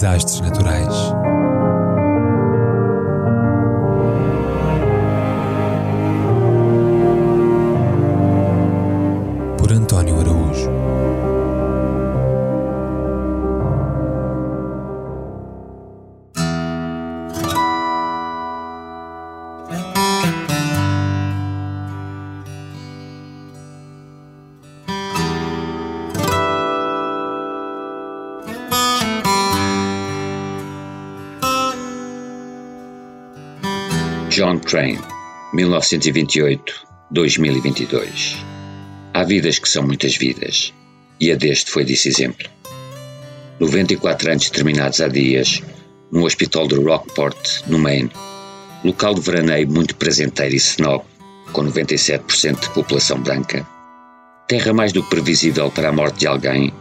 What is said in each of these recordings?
Desastres naturais. Por António Araújo. John Train, 1928-2022. Há vidas que são muitas vidas, e a deste foi desse exemplo. 94 anos terminados há dias, no hospital de Rockport, no Maine, local de veraneio muito presenteiro e snob, com 97% de população branca. Terra mais do que previsível para a morte de alguém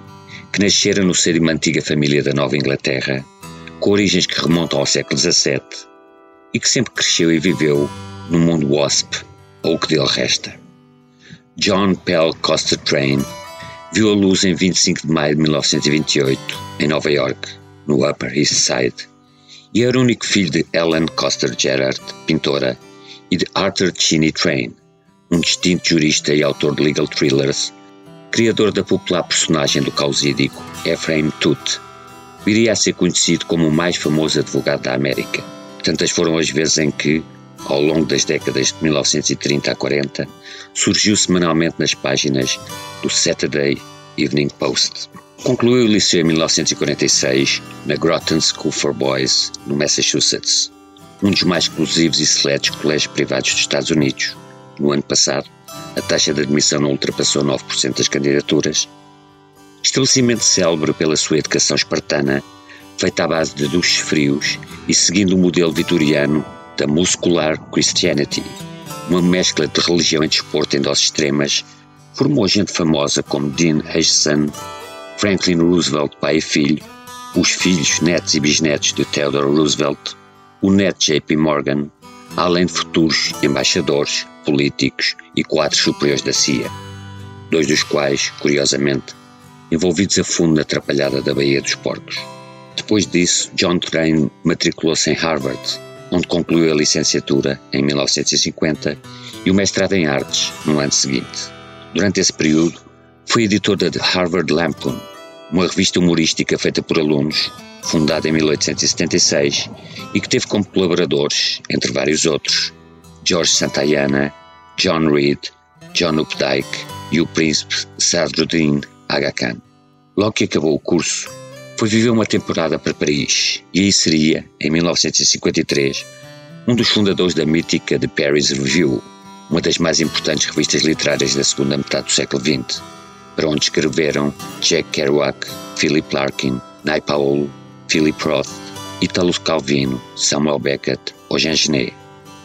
que nascera no seio de uma antiga família da Nova Inglaterra, com origens que remontam ao século XVII e que sempre cresceu e viveu no mundo wasp, ou o que dele resta. John Pell Coster Train viu a luz em 25 de maio de 1928, em Nova York, no Upper East Side, e era o único filho de Ellen Coster Gerard, pintora, e de Arthur Cheney Train, um distinto jurista e autor de legal thrillers, criador da popular personagem do causídico Ephraim Tooth, viria a ser conhecido como o mais famoso advogado da América. Tantas foram as vezes em que, ao longo das décadas de 1930 a 40, surgiu semanalmente nas páginas do Saturday Evening Post. Concluiu o liceu em 1946 na Groton School for Boys, no Massachusetts, um dos mais exclusivos e seletos colégios privados dos Estados Unidos. No ano passado, a taxa de admissão não ultrapassou 9% das candidaturas. Estabelecimento célebre pela sua educação espartana, feita à base de duches frios e seguindo o modelo vitoriano da Muscular Christianity, uma mescla de religião e desporto em doses extremas, formou gente famosa como Dean Acheson, Franklin Roosevelt, pai e filho, os filhos, netos e bisnetos de Theodore Roosevelt, o neto JP Morgan, além de futuros embaixadores, políticos e quadros superiores da CIA, dois dos quais, curiosamente, envolvidos a fundo na atrapalhada da Baía dos Porcos. Depois disso, John Train matriculou-se em Harvard, onde concluiu a licenciatura em 1950 e o mestrado em artes no ano seguinte. Durante esse período, foi editor da Harvard Lampoon, uma revista humorística feita por alunos, fundada em 1876 e que teve como colaboradores, entre vários outros, George Santayana, John Reed, John Updike e o príncipe Sadruddin Aga Khan. Logo que acabou o curso, foi viver uma temporada para Paris e aí seria, em 1953, um dos fundadores da mítica The Paris Review, uma das mais importantes revistas literárias da segunda metade do século XX, para onde escreveram Jack Kerouac, Philip Larkin, Nai Paolo, Philip Roth, Italo Calvino, Samuel Beckett ou Jean Genet,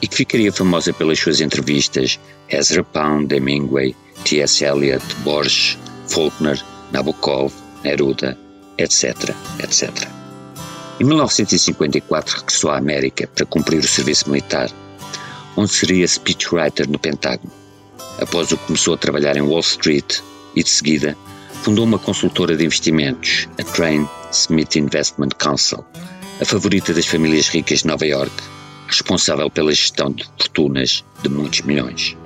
e que ficaria famosa pelas suas entrevistas Ezra Pound, Hemingway, T.S. Eliot, Borges, Faulkner, Nabokov, Neruda, etc., etc. Em 1954 regressou à América para cumprir o serviço militar, onde seria speechwriter no Pentágono. Após o que começou a trabalhar em Wall Street e, de seguida, fundou uma consultora de investimentos, a Train Smith Investment Council, a favorita das famílias ricas de Nova York, responsável pela gestão de fortunas de muitos milhões.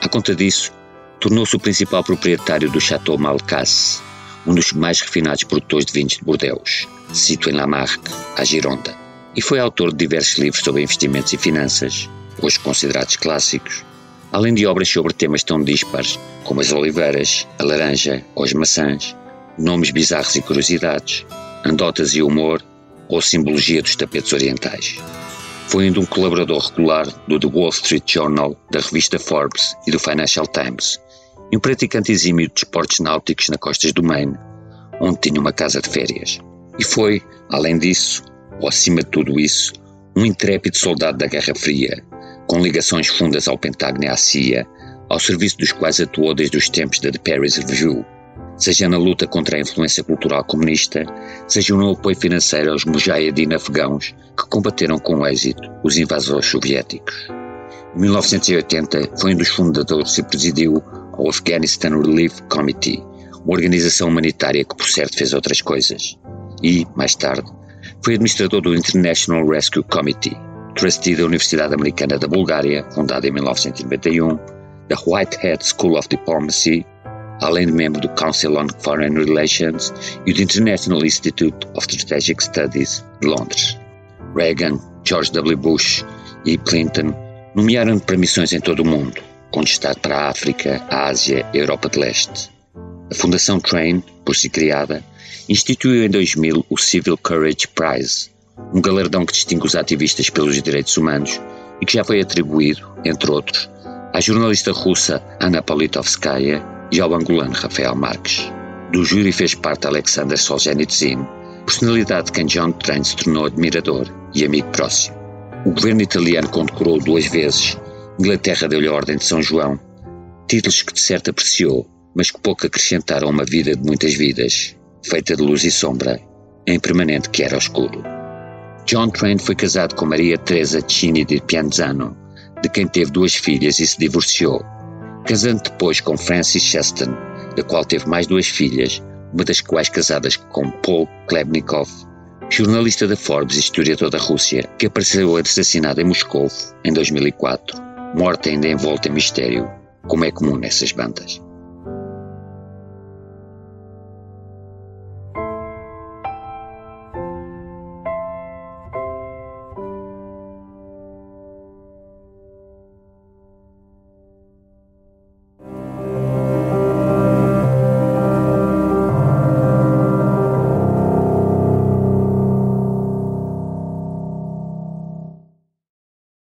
À conta disso, tornou-se o principal proprietário do Chateau Malcasse, um dos mais refinados produtores de vinhos de Bordeaux, sito em Lamarque, à Gironda, e foi autor de diversos livros sobre investimentos e finanças, hoje considerados clássicos, além de obras sobre temas tão dispares como as oliveiras, a laranja ou as maçãs, nomes bizarros e curiosidades, andotas e humor ou simbologia dos tapetes orientais. Foi ainda um colaborador regular do The Wall Street Journal, da revista Forbes e do Financial Times, e um praticante exímio de esportes náuticos na costas do Maine, onde tinha uma casa de férias. E foi, além disso, ou acima de tudo isso, um intrépido soldado da Guerra Fria, com ligações fundas ao Pentágono e à CIA, ao serviço dos quais atuou desde os tempos da The Paris Review, seja na luta contra a influência cultural comunista, seja no apoio financeiro aos mujahedin afegãos que combateram com êxito os invasores soviéticos. Em 1980, foi um dos fundadores e presidiu o Afghanistan Relief Committee, uma organização humanitária que por certo fez outras coisas. E, mais tarde, foi administrador do International Rescue Committee, trustee da Universidade Americana da Bulgária, fundada em 1991, da Whitehead School of Diplomacy, além de membro do Council on Foreign Relations e do International Institute of Strategic Studies de Londres. Reagan, George W. Bush e Clinton nomearam para missões em todo o mundo, destaque para a África, a Ásia e a Europa de Leste. A Fundação Train, por si criada, instituiu em 2000 o Civil Courage Prize, um galardão que distingue os ativistas pelos direitos humanos e que já foi atribuído, entre outros, à jornalista russa Anna Politovskaya e ao angolano Rafael Marques. Do júri fez parte Alexander Solzhenitsyn, personalidade de quem John Train se tornou admirador e amigo próximo. O governo italiano condecorou duas vezes, Inglaterra deu-lhe a Ordem de São João, títulos que de certo apreciou, mas que pouco acrescentaram a uma vida de muitas vidas, feita de luz e sombra, em permanente que era escuro. John Train foi casado com Maria Teresa Cini di Pianzano, de quem teve duas filhas e se divorciou, casando depois com Frances Cheston, da qual teve mais duas filhas, uma das quais casadas com Paul Klebnikov, jornalista da Forbes e historiador da Rússia, que apareceu assassinado em Moscou em 2004, morta ainda envolta em mistério, como é comum nessas bandas.